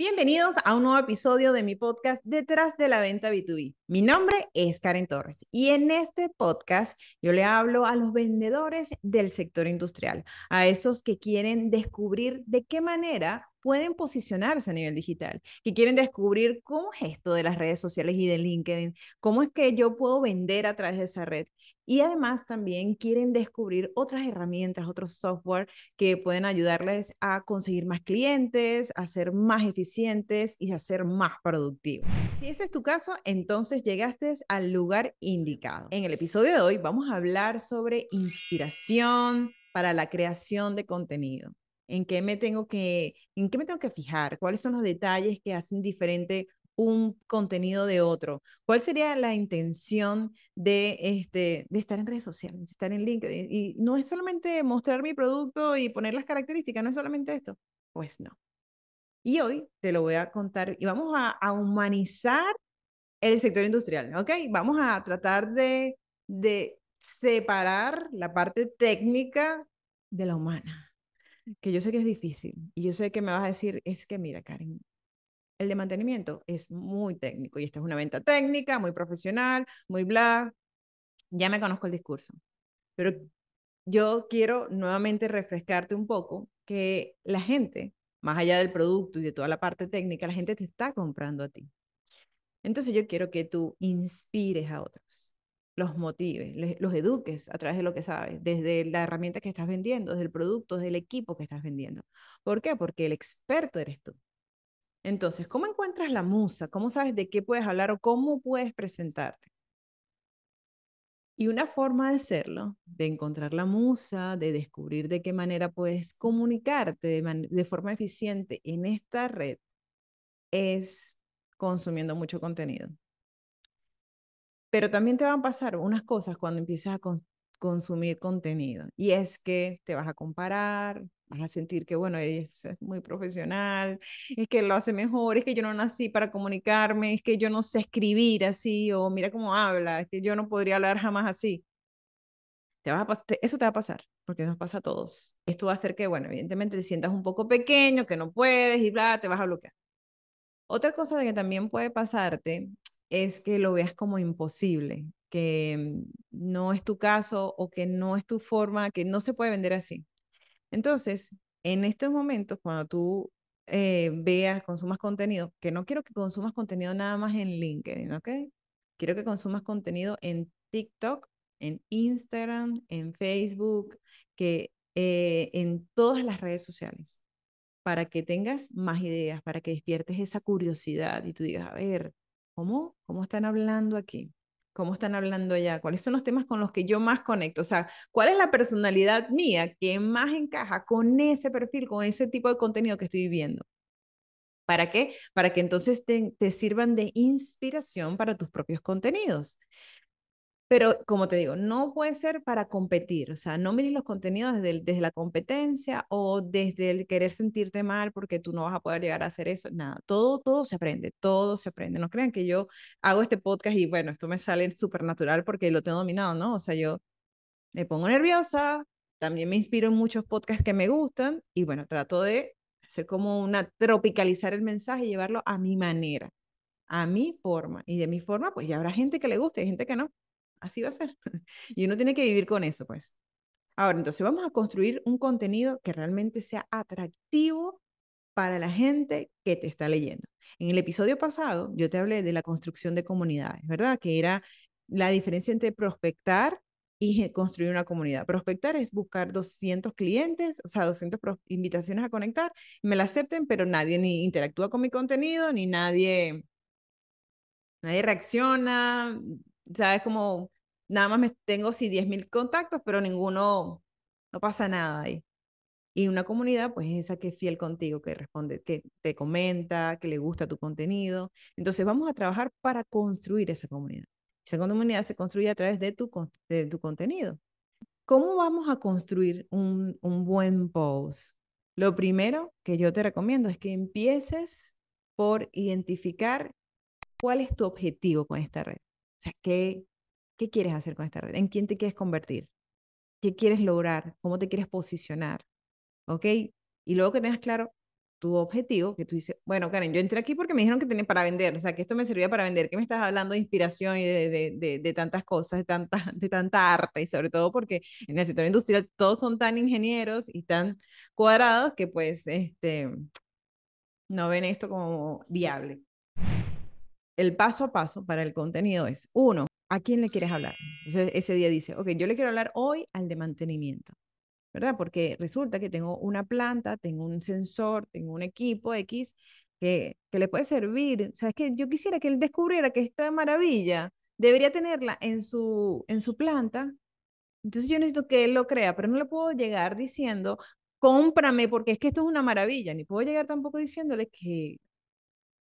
Bienvenidos a un nuevo episodio de mi podcast Detrás de la Venta B2B. Mi nombre es Karen Torres y en este podcast yo le hablo a los vendedores del sector industrial, a esos que quieren descubrir de qué manera pueden posicionarse a nivel digital, que quieren descubrir cómo es esto de las redes sociales y de LinkedIn, cómo es que yo puedo vender a través de esa red. Y además también quieren descubrir otras herramientas, otros software que pueden ayudarles a conseguir más clientes, a ser más eficientes y a ser más productivos. Si ese es tu caso, entonces llegaste al lugar indicado. En el episodio de hoy vamos a hablar sobre inspiración para la creación de contenido en qué me tengo que, en qué me tengo que fijar, cuáles son los detalles que hacen diferente un contenido de otro. ¿Cuál sería la intención de, este, de estar en redes sociales, de estar en LinkedIn? Y no es solamente mostrar mi producto y poner las características, no es solamente esto. Pues no. Y hoy te lo voy a contar y vamos a, a humanizar el sector industrial, ¿ok? Vamos a tratar de, de separar la parte técnica de la humana que yo sé que es difícil y yo sé que me vas a decir, es que mira, Karen, el de mantenimiento es muy técnico y esta es una venta técnica, muy profesional, muy bla. Ya me conozco el discurso, pero yo quiero nuevamente refrescarte un poco que la gente, más allá del producto y de toda la parte técnica, la gente te está comprando a ti. Entonces yo quiero que tú inspires a otros los motives, los eduques a través de lo que sabes, desde la herramienta que estás vendiendo, desde el producto, desde el equipo que estás vendiendo. ¿Por qué? Porque el experto eres tú. Entonces, ¿cómo encuentras la musa? ¿Cómo sabes de qué puedes hablar o cómo puedes presentarte? Y una forma de hacerlo, de encontrar la musa, de descubrir de qué manera puedes comunicarte de, de forma eficiente en esta red, es consumiendo mucho contenido. Pero también te van a pasar unas cosas cuando empiezas a consumir contenido. Y es que te vas a comparar, vas a sentir que, bueno, es muy profesional, es que lo hace mejor, es que yo no nací para comunicarme, es que yo no sé escribir así, o mira cómo habla, es que yo no podría hablar jamás así. Te vas a, eso te va a pasar, porque nos pasa a todos. Esto va a hacer que, bueno, evidentemente te sientas un poco pequeño, que no puedes y bla, te vas a bloquear. Otra cosa que también puede pasarte es que lo veas como imposible, que mm, no es tu caso o que no es tu forma, que no se puede vender así. Entonces, en estos momentos, cuando tú eh, veas, consumas contenido, que no quiero que consumas contenido nada más en LinkedIn, ¿ok? Quiero que consumas contenido en TikTok, en Instagram, en Facebook, que eh, en todas las redes sociales, para que tengas más ideas, para que despiertes esa curiosidad y tú digas, a ver, ¿Cómo? ¿Cómo están hablando aquí? ¿Cómo están hablando allá? ¿Cuáles son los temas con los que yo más conecto? O sea, ¿cuál es la personalidad mía que más encaja con ese perfil, con ese tipo de contenido que estoy viendo? ¿Para qué? Para que entonces te, te sirvan de inspiración para tus propios contenidos. Pero como te digo, no puede ser para competir, o sea, no mires los contenidos desde, desde la competencia o desde el querer sentirte mal porque tú no vas a poder llegar a hacer eso, nada, todo, todo se aprende, todo se aprende. No crean que yo hago este podcast y bueno, esto me sale súper natural porque lo tengo dominado, ¿no? O sea, yo me pongo nerviosa, también me inspiro en muchos podcasts que me gustan y bueno, trato de hacer como una, tropicalizar el mensaje y llevarlo a mi manera, a mi forma. Y de mi forma, pues ya habrá gente que le guste y gente que no así va a ser. y uno tiene que vivir con eso, pues. Ahora, entonces vamos a construir un contenido que realmente sea atractivo para la gente que te está leyendo. En el episodio pasado yo te hablé de la construcción de comunidades, ¿verdad? Que era la diferencia entre prospectar y construir una comunidad. Prospectar es buscar 200 clientes, o sea, 200 invitaciones a conectar, me la acepten, pero nadie ni interactúa con mi contenido, ni nadie, nadie reacciona, ¿sabes? Como nada más me tengo sí 10.000 contactos, pero ninguno, no pasa nada ahí. Y una comunidad, pues es esa que es fiel contigo, que responde, que te comenta, que le gusta tu contenido. Entonces vamos a trabajar para construir esa comunidad. Esa comunidad se construye a través de tu, de tu contenido. ¿Cómo vamos a construir un, un buen post? Lo primero que yo te recomiendo es que empieces por identificar cuál es tu objetivo con esta red. O sea, ¿qué, ¿qué quieres hacer con esta red? ¿En quién te quieres convertir? ¿Qué quieres lograr? ¿Cómo te quieres posicionar? ¿Ok? Y luego que tengas claro tu objetivo, que tú dices, bueno, Karen, yo entré aquí porque me dijeron que tenía para vender, o sea, que esto me servía para vender, que me estás hablando de inspiración y de, de, de, de, tantas cosas, de tanta, de tanta arte, y sobre todo porque en el sector industrial todos son tan ingenieros y tan cuadrados que pues este, no ven esto como viable. El paso a paso para el contenido es, uno, ¿a quién le quieres hablar? Entonces ese día dice, ok, yo le quiero hablar hoy al de mantenimiento. ¿verdad? Porque resulta que tengo una planta, tengo un sensor, tengo un equipo X que, que le puede servir. O sea, es que yo quisiera que él descubriera que esta maravilla debería tenerla en su, en su planta. Entonces yo necesito que él lo crea, pero no le puedo llegar diciendo, cómprame porque es que esto es una maravilla. Ni puedo llegar tampoco diciéndole que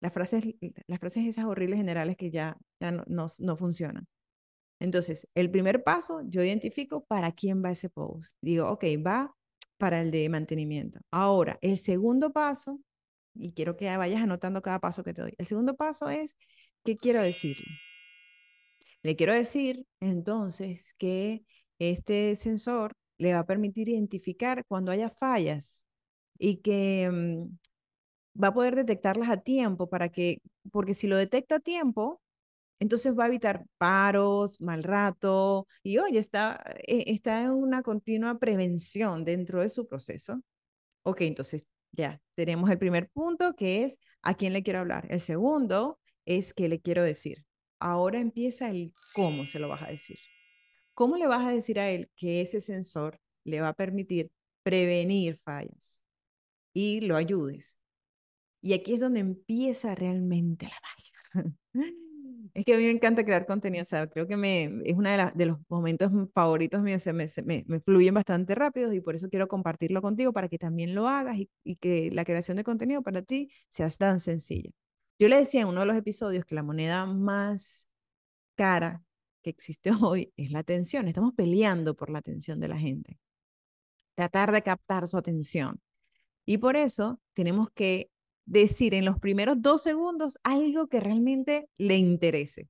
las frases, las frases esas horribles generales que ya, ya no, no, no funcionan. Entonces, el primer paso, yo identifico para quién va ese post. Digo, ok, va para el de mantenimiento. Ahora, el segundo paso, y quiero que vayas anotando cada paso que te doy. El segundo paso es, ¿qué quiero decirle? Le quiero decir entonces que este sensor le va a permitir identificar cuando haya fallas y que mm, va a poder detectarlas a tiempo para que, porque si lo detecta a tiempo, entonces va a evitar paros, mal rato y oye, está, eh, está en una continua prevención dentro de su proceso. Ok, entonces ya tenemos el primer punto que es a quién le quiero hablar. El segundo es qué le quiero decir. Ahora empieza el cómo se lo vas a decir. ¿Cómo le vas a decir a él que ese sensor le va a permitir prevenir fallas y lo ayudes? Y aquí es donde empieza realmente la magia. Es que a mí me encanta crear contenido, o sea, creo que me, es uno de, de los momentos favoritos míos, se me, me, me, fluyen bastante rápido y por eso quiero compartirlo contigo para que también lo hagas y, y, que la creación de contenido para ti sea tan sencilla. Yo le decía en uno de los episodios que la moneda más cara que existe hoy es la atención. Estamos peleando por la atención de la gente. Tratar de captar su atención. Y por eso tenemos que decir en los primeros dos segundos algo que realmente le interese.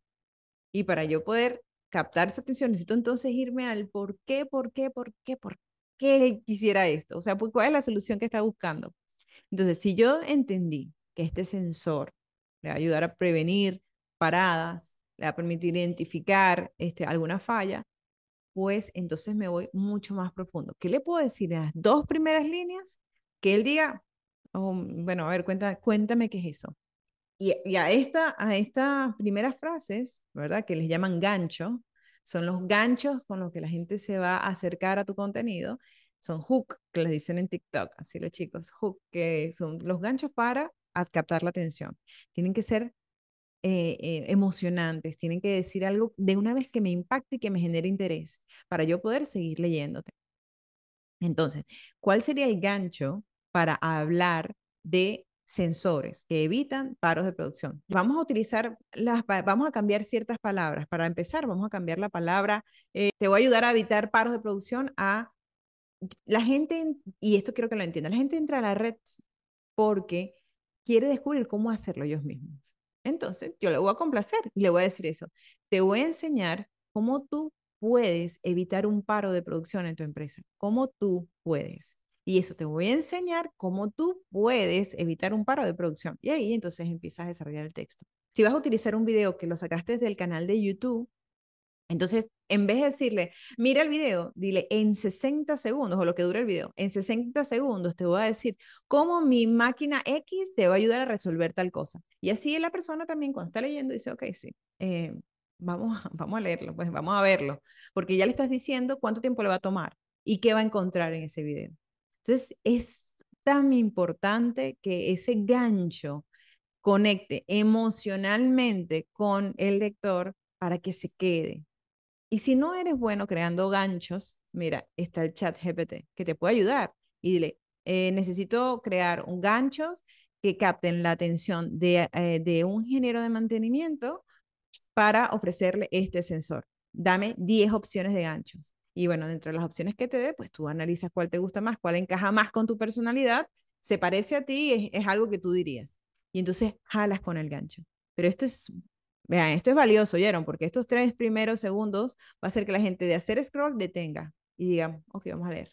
Y para yo poder captar esa atención, necesito entonces irme al por qué, por qué, por qué, por qué él quisiera esto. O sea, pues, ¿cuál es la solución que está buscando? Entonces, si yo entendí que este sensor le va a ayudar a prevenir paradas, le va a permitir identificar este, alguna falla, pues entonces me voy mucho más profundo. ¿Qué le puedo decir en las dos primeras líneas? Que él diga, Oh, bueno, a ver, cuenta, cuéntame qué es eso. Y, y, a, esta, a estas primeras frases, ¿verdad? Que les llaman gancho, son los ganchos con los que la gente se va a acercar a tu contenido. Son hook, que les dicen en TikTok, así los chicos, hook, que son los ganchos para captar la atención. Tienen que ser eh, eh, emocionantes, tienen que decir algo de una vez que me impacte y que me genere interés para yo poder seguir leyéndote. Entonces, ¿cuál sería el gancho para hablar de sensores que evitan paros de producción. Vamos a utilizar las, vamos a cambiar ciertas palabras. Para empezar, vamos a cambiar la palabra, eh, te voy a ayudar a evitar paros de producción a la gente, y esto quiero que lo entiendan, la gente entra a la red porque quiere descubrir cómo hacerlo ellos mismos. Entonces, yo le voy a complacer y le voy a decir eso. Te voy a enseñar cómo tú puedes evitar un paro de producción en tu empresa, cómo tú puedes. Y eso te voy a enseñar cómo tú puedes evitar un paro de producción. Y ahí entonces empiezas a desarrollar el texto. Si vas a utilizar un video que lo sacaste desde el canal de YouTube, entonces en vez de decirle, mira el video, dile en 60 segundos o lo que dura el video, en 60 segundos te voy a decir cómo mi máquina X te va a ayudar a resolver tal cosa. Y así la persona también cuando está leyendo dice, ok, sí, eh, vamos, vamos a leerlo, pues vamos a verlo, porque ya le estás diciendo cuánto tiempo le va a tomar y qué va a encontrar en ese video. Entonces, es tan importante que ese gancho conecte emocionalmente con el lector para que se quede. Y si no eres bueno creando ganchos, mira, está el chat GPT que te puede ayudar y dile, eh, necesito crear un ganchos que capten la atención de, eh, de un ingeniero de mantenimiento para ofrecerle este sensor. Dame 10 opciones de ganchos. Y bueno, dentro de las opciones que te dé, pues tú analizas cuál te gusta más, cuál encaja más con tu personalidad, se parece a ti, es, es algo que tú dirías. Y entonces jalas con el gancho. Pero esto es, vean, esto es valioso, ¿oyeron? Porque estos tres primeros segundos va a hacer que la gente de hacer scroll detenga y diga, ok, vamos a leer.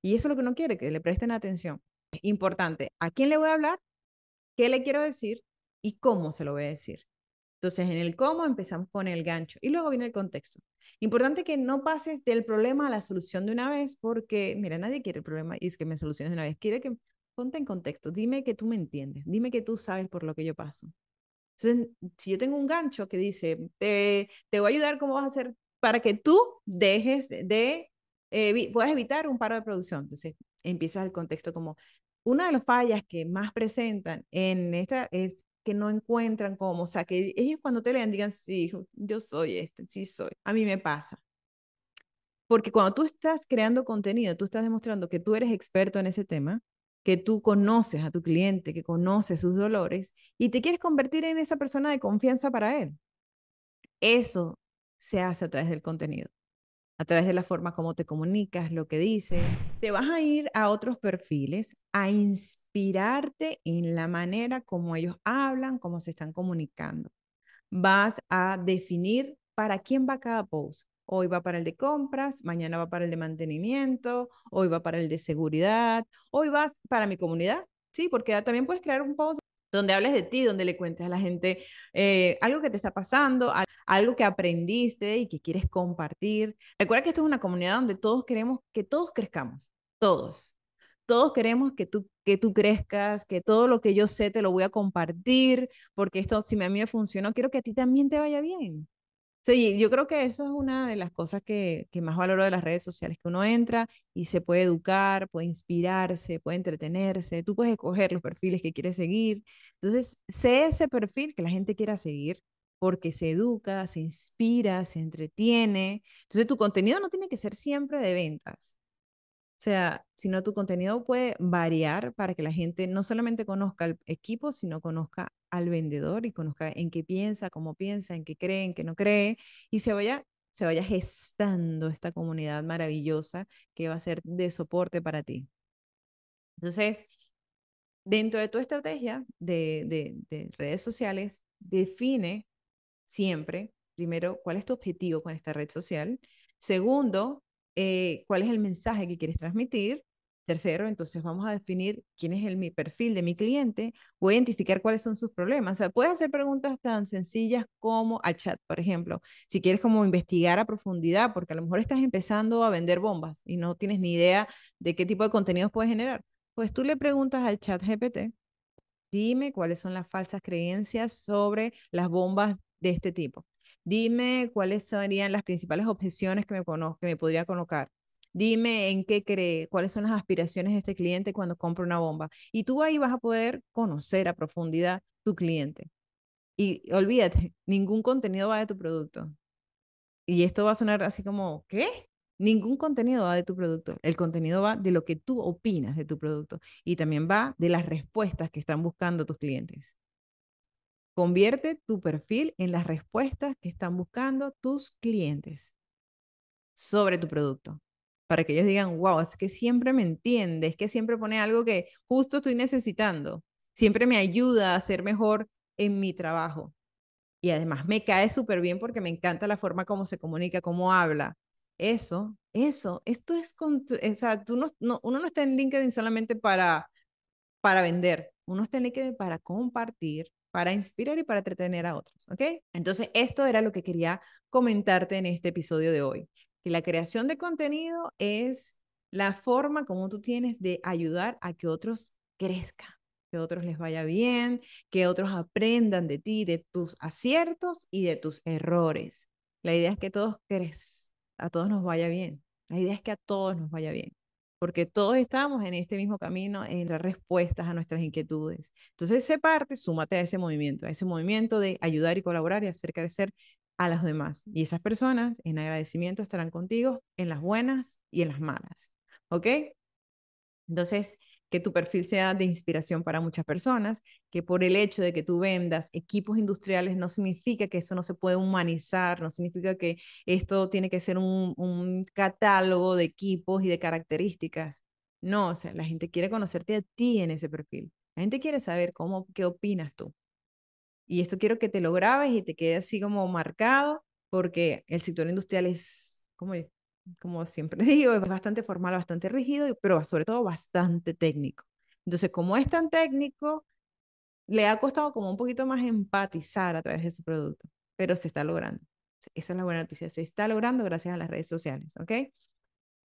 Y eso es lo que uno quiere, que le presten atención. importante, ¿a quién le voy a hablar? ¿Qué le quiero decir? ¿Y cómo se lo voy a decir? Entonces, en el cómo empezamos con el gancho y luego viene el contexto. Importante que no pases del problema a la solución de una vez, porque, mira, nadie quiere el problema y es que me soluciones de una vez. Quiere que ponte en contexto, dime que tú me entiendes, dime que tú sabes por lo que yo paso. Entonces, si yo tengo un gancho que dice, te, te voy a ayudar, ¿cómo vas a hacer para que tú dejes de, eh, puedas evitar un paro de producción? Entonces, empiezas el contexto como, una de las fallas que más presentan en esta es que no encuentran cómo, o sea, que ellos cuando te lean digan, sí, yo soy este, sí soy, a mí me pasa. Porque cuando tú estás creando contenido, tú estás demostrando que tú eres experto en ese tema, que tú conoces a tu cliente, que conoces sus dolores y te quieres convertir en esa persona de confianza para él. Eso se hace a través del contenido, a través de la forma como te comunicas, lo que dices. Te vas a ir a otros perfiles, a inspirarte en la manera como ellos hablan, cómo se están comunicando. Vas a definir para quién va cada post. Hoy va para el de compras, mañana va para el de mantenimiento, hoy va para el de seguridad, hoy va para mi comunidad, ¿sí? Porque también puedes crear un post donde hables de ti, donde le cuentes a la gente eh, algo que te está pasando, algo que aprendiste y que quieres compartir. Recuerda que esto es una comunidad donde todos queremos que todos crezcamos, todos todos queremos que tú, que tú crezcas, que todo lo que yo sé te lo voy a compartir, porque esto, si a mí me funcionó, quiero que a ti también te vaya bien. Sí, yo creo que eso es una de las cosas que, más valoro de las redes sociales, que uno entra y se puede educar, puede inspirarse, puede entretenerse, tú puedes escoger los perfiles que quieres seguir. Entonces, sé ese perfil que la gente quiera seguir porque se educa, se inspira, se entretiene. Entonces, tu contenido no tiene que ser siempre de ventas. O sea, sino tu contenido puede variar para que la gente no solamente conozca el equipo, sino conozca al vendedor y conozca en qué piensa, cómo piensa, en qué cree, en qué no cree, y se vaya, se vaya gestando esta comunidad maravillosa que va a ser de soporte para ti. Entonces, dentro de tu estrategia de, de redes sociales, define siempre, primero, cuál es tu objetivo con esta red social. Segundo, eh, cuál es el mensaje que quieres transmitir. Tercero, entonces vamos a definir quién es el mi perfil de mi cliente, voy a identificar cuáles son sus problemas. O sea, puedes hacer preguntas tan sencillas como al chat, por ejemplo, si quieres como investigar a profundidad, porque a lo mejor estás empezando a vender bombas y no tienes ni idea de qué tipo de contenidos puedes generar. Pues tú le preguntas al chat GPT, dime cuáles son las falsas creencias sobre las bombas de este tipo. Dime cuáles serían las principales objeciones que me, podría colocar. Dime en qué cree, cuáles son las aspiraciones de este cliente cuando compra una bomba. Y tú ahí vas a poder conocer a profundidad tu cliente. Y olvídate, ningún contenido va de tu producto. Y esto va a sonar así como, ¿qué? Ningún contenido va de tu producto. El contenido va de lo que tú opinas de tu producto. Y también va de las respuestas que están buscando tus clientes. Convierte tu perfil en las respuestas que están buscando tus clientes sobre tu producto. Para que ellos digan, wow, es que siempre me entiende, es que siempre pone algo que justo estoy necesitando. Siempre me ayuda a ser mejor en mi trabajo. Y además me cae súper bien porque me encanta la forma como se comunica, cómo habla. Eso, eso, esto es con, tú no, uno no está en LinkedIn solamente para, para vender, uno está en LinkedIn para compartir, para inspirar y para entretener a otros, ¿ok? Entonces, esto era lo que quería comentarte en este episodio de hoy, que la creación de contenido es la forma como tú tienes de ayudar a que otros crezcan, que otros les vaya bien, que otros aprendan de ti, de tus aciertos y de tus errores. La idea es que todos crezcan, a todos nos vaya bien. La idea es que a todos nos vaya bien porque todos estamos en este mismo camino en las respuestas a nuestras inquietudes. Entonces, se parte, súmate a ese movimiento, a ese movimiento de ayudar y colaborar y hacer crecer a los demás. Y esas personas, en agradecimiento, estarán contigo en las buenas y en las malas. ¿Ok? Entonces, que tu perfil sea de inspiración para muchas personas, que por el hecho de que tú vendas equipos industriales no significa que eso no se puede humanizar, no significa que esto tiene que ser un, un catálogo de equipos y de características. No, o sea, la gente quiere conocerte a ti en ese perfil. La gente quiere saber cómo, qué opinas tú. Y esto quiero que te lo grabes y te quede así como marcado, porque el sector industrial es, como como siempre digo, es bastante formal, bastante rígido, pero sobre todo bastante técnico. Entonces, como es tan técnico, le ha costado como un poquito más empatizar a través de su producto, pero se está logrando. Esa es la buena noticia, se está logrando gracias a las redes sociales, ¿ok?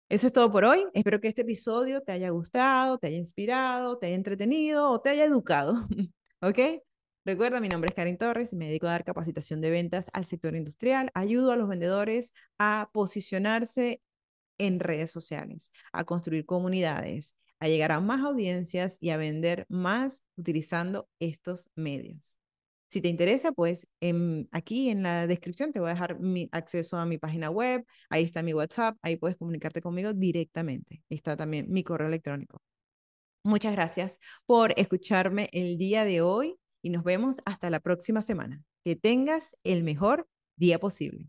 Eso es todo por hoy. Espero que este episodio te haya gustado, te haya inspirado, te haya entretenido o te haya educado, ¿ok? Recuerda, mi nombre es Karen Torres y me dedico a dar capacitación de ventas al sector industrial. Ayudo a los vendedores a posicionarse en redes sociales, a construir comunidades, a llegar a más audiencias y a vender más utilizando estos medios. Si te interesa, pues aquí en la descripción te voy a dejar mi acceso a mi página web, ahí está mi WhatsApp, ahí puedes comunicarte conmigo directamente. Está también mi correo electrónico. Muchas gracias por escucharme el día de hoy y nos vemos hasta la próxima semana. Que tengas el mejor día posible.